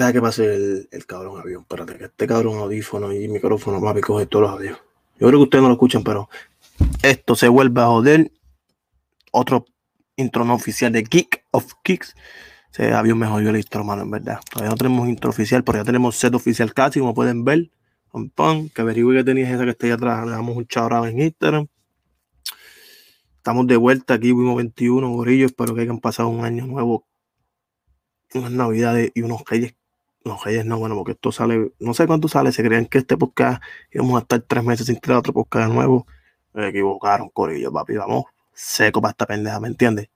Deja que pase el, el cabrón avión. Espérate, que este cabrón audífono y micrófono, papi, coge todos los audios. Yo creo que ustedes no lo escuchan, pero esto se vuelve a joder. Otro intro no oficial de Geek of Kicks. Ese avión me jodió el intro, mano, en verdad. Todavía no tenemos intro oficial, pero ya tenemos set oficial casi, como pueden ver. Pam, pam, que averigüe que tenías esa que está ahí atrás. Le damos un chao en Instagram. Estamos de vuelta aquí, Wimo 21, Gorillo. Espero que hayan pasado un año nuevo, unas navidades y unos reyes. Unos reyes no, bueno, porque esto sale, no sé cuánto sale. Se creían que este podcast íbamos a estar tres meses sin tirar otro podcast de nuevo. Me equivocaron, Corillo, papi. Vamos seco para esta pendeja, ¿me entiendes?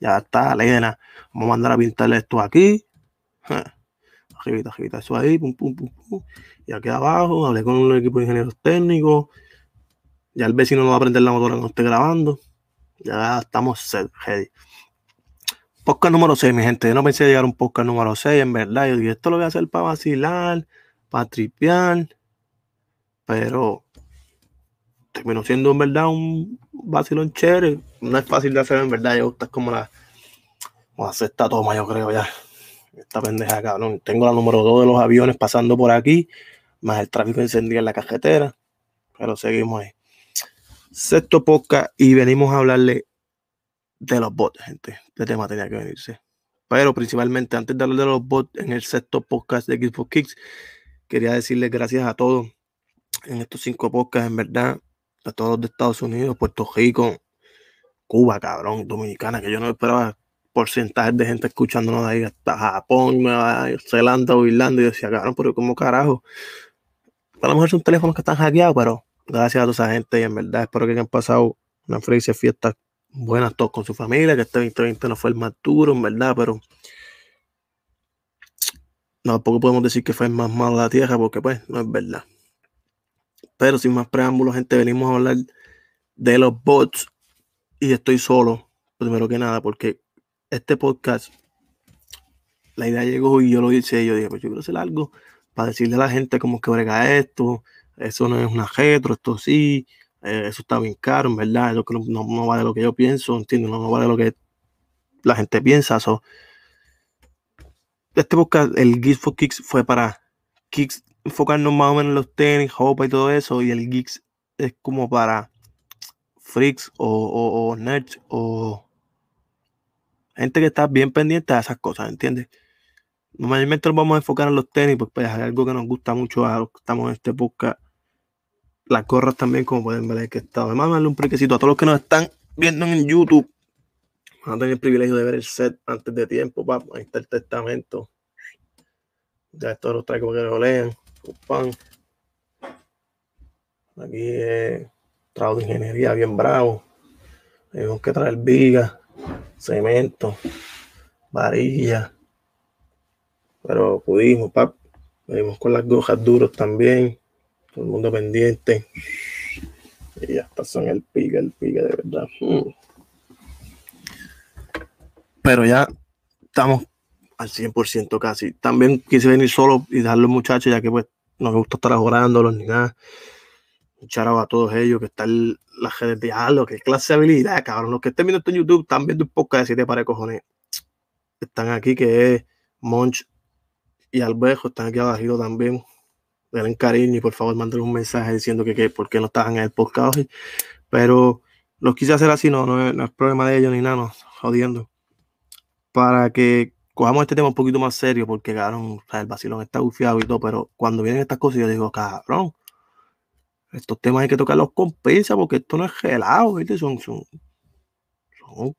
Ya está, Lena. Vamos a mandar a pintarle esto aquí. Arribita, arribita, eso ahí, pum, pum, pum, pum. Y aquí abajo, hablé con un equipo de ingenieros técnicos. Ya el vecino no va a prender la motora cuando esté grabando. Ya estamos ready. Podcast número 6, mi gente. Yo no pensé llegar a un podcast número 6, en verdad. Yo dije, esto lo voy a hacer para vacilar, para tripear. Pero terminó siendo en verdad un vacilón chévere. No es fácil de hacer en verdad. Yo gusta como la, como la sexta toma, yo creo ya. Esta pendeja, cabrón. Tengo la número 2 de los aviones pasando por aquí, más el tráfico encendido en la cajetera. Pero seguimos ahí. Sexto podcast y venimos a hablarle de los bots, gente. Este tema tenía que venirse. Pero principalmente, antes de hablar de los bots en el sexto podcast de Xbox Kicks, quería decirles gracias a todos en estos cinco podcasts, en verdad, a todos de Estados Unidos, Puerto Rico, Cuba, cabrón, Dominicana, que yo no esperaba porcentajes de gente escuchándonos de ahí hasta Japón, Nueva Zelanda o Irlanda, y decía, cabrón, pero ¿cómo carajo? A lo mejor son teléfonos que están hackeados, pero gracias a toda esa gente y en verdad espero que hayan pasado una feliz fiesta buenas todos con su familia, que este 2020 no fue el más duro, en verdad, pero tampoco podemos decir que fue el más malo de la tierra, porque pues no es verdad. Pero sin más preámbulos, gente, venimos a hablar de los bots y estoy solo, primero que nada, porque este podcast, la idea llegó y yo lo hice, yo dije, pues yo quiero hacer algo para decirle a la gente cómo que brega esto, eso no es una retro, esto sí, eh, eso está bien caro, en verdad, eso no, no, vale lo que yo pienso, entiendo, no, no vale lo que la gente piensa. So. Este podcast, el Geeks for Kicks, fue para Kicks, enfocarnos más o menos en los tenis, ropa y todo eso, y el Geeks es como para freaks o, nerds o gente que está bien pendiente a esas cosas, ¿entiendes? Normalmente nos vamos a enfocar en los tenis, pues, pues es algo que nos gusta mucho a los que estamos en este podcast las gorras también, como pueden ver, que está. Vamos a darle un prequecito a todos los que nos están viendo en YouTube. Van a tener el privilegio de ver el set antes de tiempo, papá. Ahí está el testamento. Ya esto lo traigo para que lo lean. Pan. Aquí es trabajo de ingeniería bien bravo. Tenemos que traer viga, cemento, varilla. Pero pudimos, papá. Venimos con las gojas duros también todo el mundo pendiente. Y ya está, son el pique, el pique de verdad. Hmm. Pero ya estamos al 100% casi. También quise venir solo y dejar los muchachos, ya que pues no me gusta estar ajorándolos ni nada. Un a todos ellos que están las redes de algo, que clase de habilidad, cabrón. Los que estén viendo esto en YouTube están viendo un poco de siete para cojones. Están aquí, que es Monch y Albejo, están aquí abajo también den cariño y por favor manden un mensaje diciendo que, que por qué no estaban en el podcast. Pero los quise hacer así, no, no, es problema de ellos ni nada, no, jodiendo. Para que cojamos este tema un poquito más serio, porque cabrón, el vacilón está bufiado y todo, pero cuando vienen estas cosas yo digo, cabrón, estos temas hay que tocarlos con pinza porque esto no es gelado, ¿viste? Son, son, son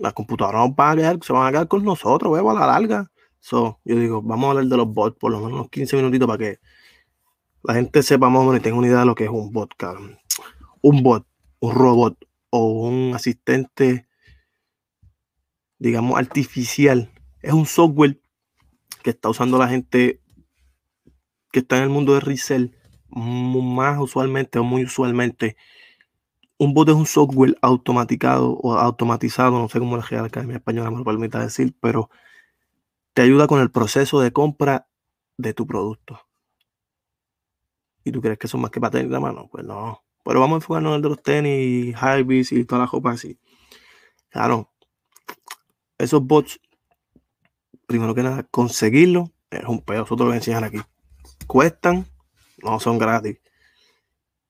las computadoras van a quedar, se van a quedar con nosotros, huevo, a la larga. So, yo digo, vamos a hablar de los bots por lo menos unos 15 minutitos para que la gente sepa más y tenga una idea de lo que es un bot, cabrón. Un bot, un robot o un asistente, digamos, artificial. Es un software que está usando la gente que está en el mundo de resell más usualmente o muy usualmente. Un bot es un software automatizado o automatizado, no sé cómo la Academia Española me lo permite decir, pero te ayuda con el proceso de compra de tu producto. ¿Y tú crees que son más que para tenis la mano? Pues no. Pero vamos a enfocarnos en el de los tenis, Hypebeast y toda la ropa así. Claro, esos bots, primero que nada, conseguirlo es un pedo, eso te lo enseñan aquí. Cuestan, no son gratis.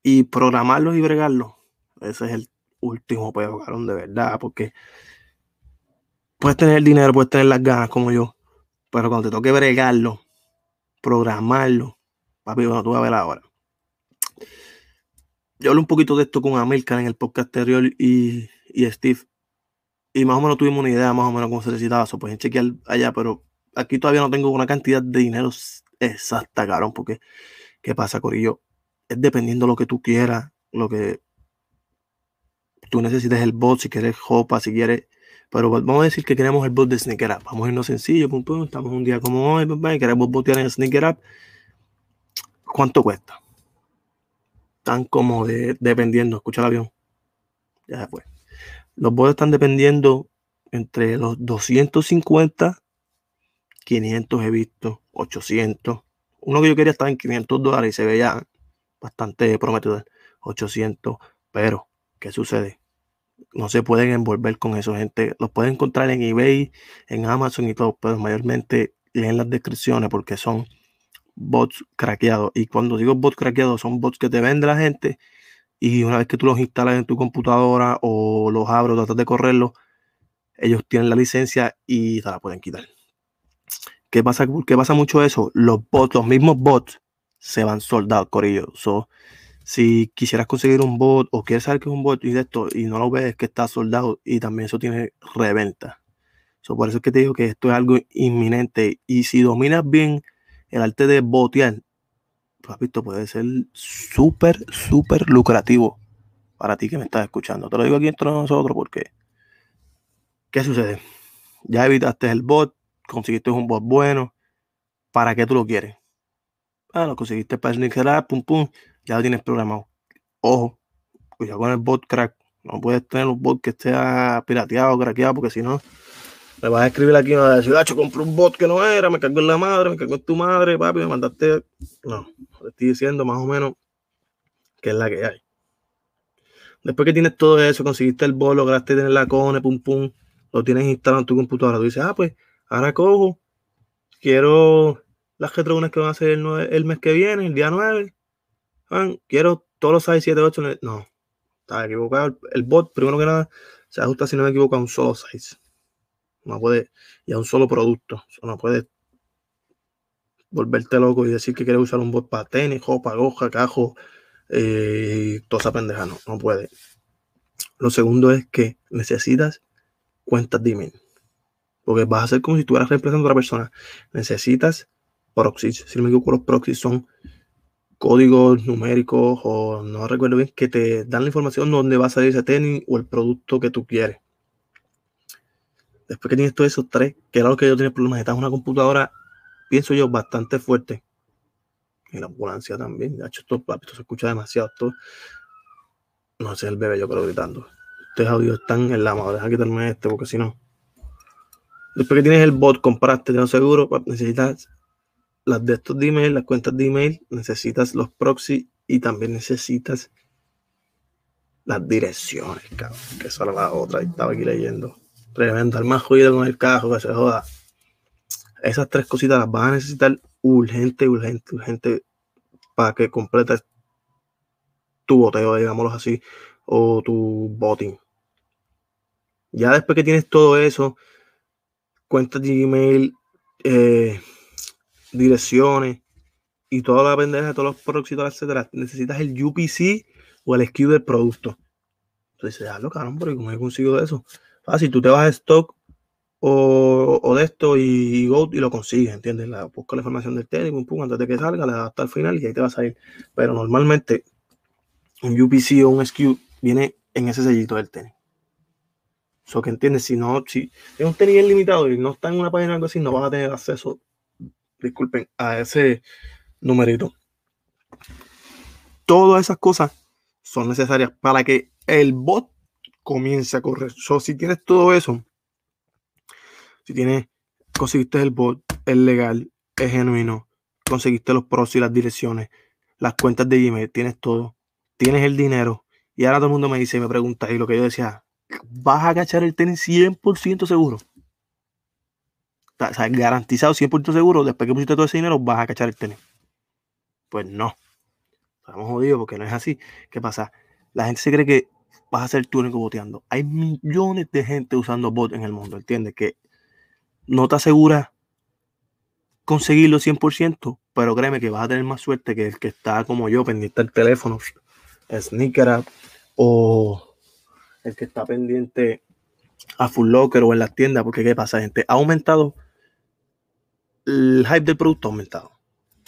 Y programarlos y bregarlos, ese es el último pedo, cabrón, de verdad, porque puedes tener el dinero, puedes tener las ganas como yo, pero cuando te toque bregarlo, programarlo, papi, bueno, tú vas a ver ahora. Yo hablé un poquito de esto con Amilcar en el podcast anterior y, Steve. Y más o menos tuvimos una idea más o menos cómo se necesitaba eso. Pueden chequear allá, pero aquí todavía no tengo una cantidad de dinero exacta, cabrón, porque ¿qué pasa, Corillo? Es dependiendo lo que tú quieras, lo que tú necesites el bot, si quieres Hopa, si quieres. Pero vamos a decir que queremos el bot de Sneaker Up. Vamos a irnos sencillo, pum, pum, estamos un día como hoy, queremos botear en Sneaker Up. ¿Cuánto cuesta? Están como de, dependiendo, escucha el avión. Ya fue. Los bots están dependiendo entre los 250, 500 he visto, 800. Uno que yo quería estaba en 500 dólares y se veía bastante prometedor. 800. Pero, ¿qué sucede? No se pueden envolver con eso, gente. Los pueden encontrar en eBay, en Amazon y todo, pero mayormente leen las descripciones porque son bots craqueados. Y cuando digo bots craqueados, son bots que te vende la gente. Y una vez que tú los instalas en tu computadora o los abres o tratas de correrlos, ellos tienen la licencia y te la pueden quitar. ¿Qué pasa? ¿Qué pasa mucho eso? Los bots, los mismos bots, se van soldados, corillo. So, si quisieras conseguir un bot o quieres saber que es un bot y de esto y no lo ves, que está soldado y también eso tiene reventa. So, por eso es que te digo que esto es algo inminente. Y si dominas bien el arte de botear, papito, puede ser súper, súper lucrativo para ti que me estás escuchando. Te lo digo aquí entre nosotros porque, ¿qué sucede? Ya evitaste el bot, conseguiste un bot bueno. ¿Para qué tú lo quieres? Ah, lo conseguiste para sneaker pum, pum, ya lo tienes programado. Ojo, cuidado con el bot crack. No puedes tener un bot que esté pirateado, craqueado, porque si no, me vas a escribir aquí, me vas a decir, Hacho, compré un bot que no era, me cago en la madre, me cago en tu madre, papi, me mandaste. No, te estoy diciendo más o menos que es la que hay. Después que tienes todo eso, conseguiste el bot, lograste tener la cone, pum pum, lo tienes instalado en tu computadora, tú dices, ah, pues ahora cojo, quiero las retrogunas que van a ser el, mes que viene, el día 9. quiero todos los 6, 7, 8. No, está equivocado. El bot, primero que nada, se ajusta si no me equivoco a un solo size. No puede, y a un solo producto. no puedes volverte loco y decir que quieres usar un bot para tenis, para goja, cajo, eh, toda esa pendeja. No, no puede. Lo segundo es que necesitas cuentas de email. Porque vas a hacer como si estuvieras reemplazando a otra persona. Necesitas proxies. Si no me equivoco, los proxies son códigos numéricos o no recuerdo bien que te dan la información donde va a salir ese tenis o el producto que tú quieres después que tienes todos esos tres, que era lo que yo tenía problemas, necesitas una computadora, pienso yo, bastante fuerte. Y la ambulancia también. De hecho, esto, se escucha demasiado. Esto, no sé, el bebé yo creo gritando. Estos audios están en la madre. Deja quitarme este porque si no. Después que tienes el bot, compraste, tengo seguro, necesitas las de estos de email, las cuentas de email, necesitas los proxy y también necesitas las direcciones, cabrón. Que esa era la otra, estaba aquí leyendo. Tremendo, el más jodido con el cajo, que se joda. Esas tres cositas las vas a necesitar urgente, urgente, urgente para que completes tu boteo, digámoslo así, o tu botting. Ya después que tienes todo eso, cuentas de Gmail, eh, direcciones y toda la pendeja de todos los próximos, etcétera, necesitas el UPC o el SKU del producto. Entonces, ya lo cabrón, porque como he conseguido eso. Ah, si tú te vas a stock o, de esto y, go y lo consigues, ¿entiendes? La, busca la información del tenis, pum, pum, antes de que salga, le das hasta el final y ahí te va a salir. Pero normalmente un UPC o un SKU viene en ese sellito del tenis. Eso que entiendes, si no, si es un tenis limitado y no está en una página algo así, no vas a tener acceso, disculpen, a ese numerito. Todas esas cosas son necesarias para que el bot comience a correr. So, si tienes todo eso, si tienes, conseguiste el bot, es legal, es genuino, conseguiste los pros y las direcciones, las cuentas de Gmail, tienes todo, tienes el dinero. Y ahora todo el mundo me dice, me pregunta, y lo que yo decía, ¿vas a cachar el tenis 100% seguro? O sea, garantizado 100% seguro, después que pusiste todo ese dinero, vas a cachar el tenis. Pues no. Estamos jodidos porque no es así. ¿Qué pasa? La gente se cree que vas a ser tú único boteando. Hay millones de gente usando bot en el mundo, ¿entiendes? Que no te asegura conseguirlo 100%, pero créeme que vas a tener más suerte que el que está como yo, pendiente del teléfono, Sneaker o el que está pendiente a Full Locker o en las tiendas, porque ¿qué pasa, gente? Ha aumentado el hype del producto, ha aumentado.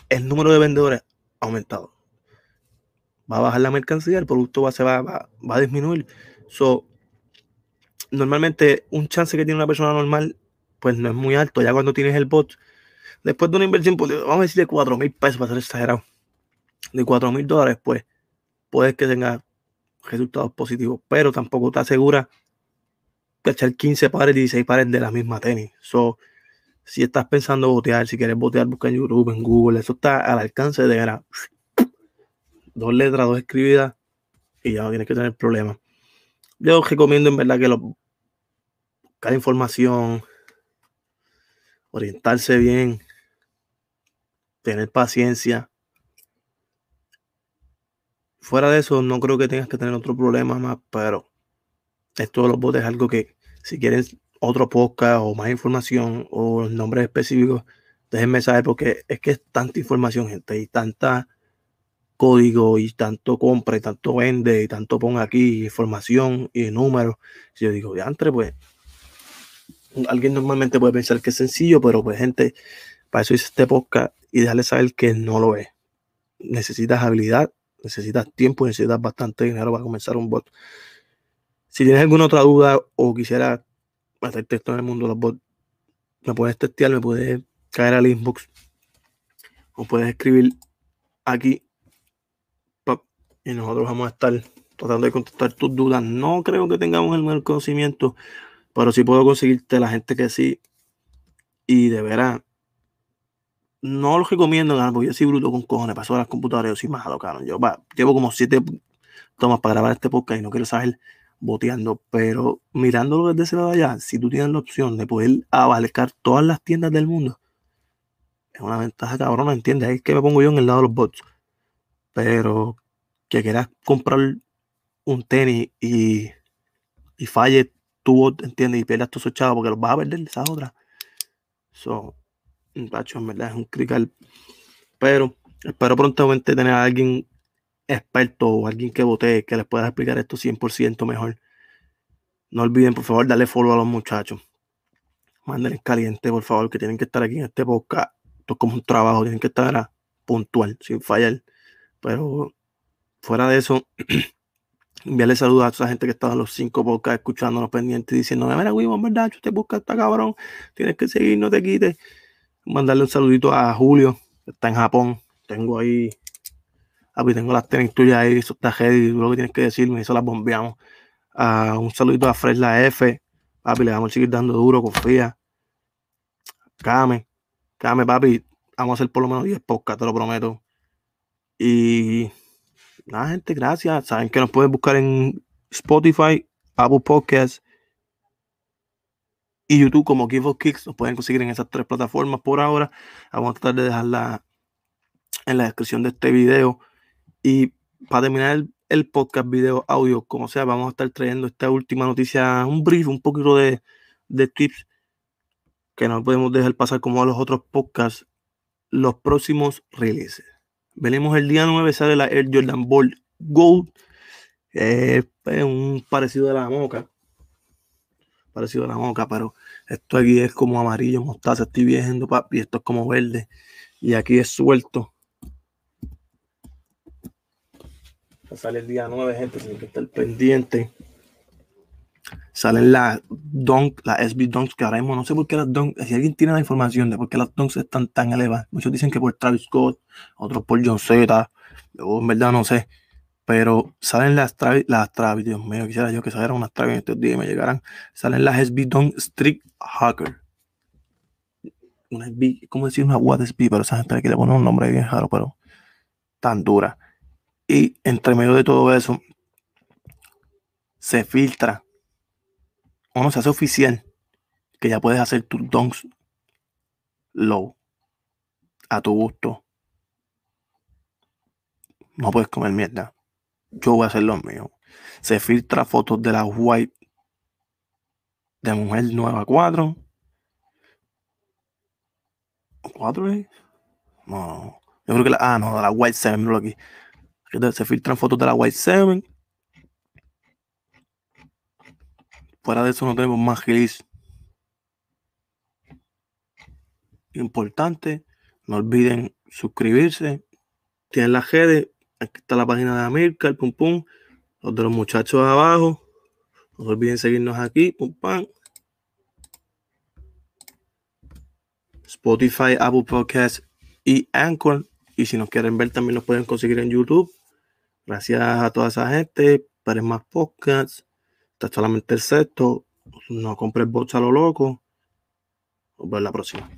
El número de vendedores ha aumentado. Va a bajar la mercancía, el producto va, se va, va, a disminuir. So, normalmente un chance que tiene una persona normal, pues no es muy alto. Ya cuando tienes el bot, después de una inversión, pues, vamos a decir de 4 mil pesos para ser exagerado, de 4 mil dólares, pues puedes que tenga resultados positivos, pero tampoco te asegura echar 15 pares, 16 pares de la misma tenis. So, si estás pensando botear, si quieres botear, busca en YouTube, en Google, eso está al alcance de ver dos letras, dos escribidas y ya no tienes que tener problemas. Yo recomiendo en verdad que lo buscar información, orientarse bien, tener paciencia. Fuera de eso, no creo que tengas que tener otro problema más, pero esto de los bots es algo que si quieres otro podcast o más información o nombres específicos, déjenme saber porque es que es tanta información, gente, y tanta código y tanto compra y tanto vende y tanto pon aquí información y números. Si yo digo, de antes, pues alguien normalmente puede pensar que es sencillo, pero pues gente, para eso hice este podcast y dejarle saber que no lo es. Necesitas habilidad, necesitas tiempo, necesitas bastante dinero para comenzar un bot. Si tienes alguna otra duda o quisiera hacer texto en el mundo de los bots, me puedes testear, me puedes caer al inbox o puedes escribir aquí y nosotros vamos a estar tratando de contestar tus dudas. No creo que tengamos el mejor conocimiento, pero sí puedo conseguirte la gente que sí. Y de veras, no lo recomiendo, porque yo soy bruto con cojones, paso a las computadoras, yo soy malo, cabrón. Yo llevo como siete tomas para grabar este podcast y no quiero saber boteando, pero mirándolo desde ese lado allá, si tú tienes la opción de poder abarcar todas las tiendas del mundo, es una ventaja cabrón, ¿entiendes? Es que me pongo yo en el lado de los bots. Pero que quieras comprar un tenis y, y falle bot, ¿entiendes? Y pierdas tus esos porque los vas a perder esa otra. So, pacho, en verdad es un crical. Pero espero prontamente tener a alguien experto o alguien que vote que les pueda explicar esto 100% mejor. No olviden, por favor, darle follow a los muchachos. Mándenles caliente, por favor, que tienen que estar aquí en este podcast. Esto es como un trabajo, tienen que estar puntual, sin fallar. Pero fuera de eso, enviarle saludos a esa gente que estaba en los cinco podcasts escuchándonos pendientes diciendo, mira, en verdad, te busca está cabrón, tienes que seguir, no te quites. Mandarle un saludito a Julio, que está en Japón. Tengo ahí Papi, tengo las tenis tuyas ahí, eso está heavy, lo que tienes que decirme, eso las bombeamos. Uh, un saludito a Fred la F. Papi, le vamos a seguir dando duro, confía. Came, Came, papi. Vamos a hacer por lo menos 10 podcasts, te lo prometo. Y nada, gente, gracias. Saben que nos pueden buscar en Spotify, Apple Podcasts y YouTube como Give Us Kicks. Nos pueden conseguir en esas tres plataformas por ahora. Vamos a tratar de dejarla en la descripción de este video. Y para terminar el, podcast, video, audio, como sea, vamos a estar trayendo esta última noticia, un brief, un poquito de, tips que no podemos dejar pasar como a los otros podcasts, los próximos releases. Venimos el día 9, sale la Air Jordan Ball Gold. es un parecido de la moca. Parecido a la moca, pero esto aquí es como amarillo, mostaza. Estoy viendo, papi. Esto es como verde. Y aquí es suelto. Sale el día 9, gente, tienen que estar pendiente. Salen las Dunk, las SB Dunks, que ahora mismo no sé por qué las Dunks, si alguien tiene la información de por qué las Dunks están tan elevadas. Muchos dicen que por Travis Scott, otros por John Z, yo en verdad no sé. Pero salen las Travis, las Travis, Dios mío, quisiera yo que salieran unas Travis estos días y me llegaran. Salen las SB Dunk Strict Hacker. Una SB, ¿cómo decir una What SB? Pero esa gente le pone un nombre bien raro, pero tan dura. Y entre medio de todo eso, se filtra o no se hace oficial que ya puedes hacer tus donks low. A tu gusto. No puedes comer mierda. Yo voy a hacer lo mío. Se filtra fotos de la white de mujer nueva 4. ¿4 es? No. Yo creo que la. Ah, no, la White 7, míralo aquí. Se filtran fotos de la White 7. Fuera de eso no tenemos más release. Importante. No olviden suscribirse. Tienen las redes. Aquí está la página de Amilcar, pum pum. Los de los muchachos abajo. No olviden seguirnos aquí, pum pam. Spotify, Apple Podcasts y Anchor. Y si nos quieren ver, también nos pueden conseguir en YouTube. Gracias a toda esa gente. Para más podcasts. Está solamente el sexto. No compres bots a lo loco. Nos vemos la próxima.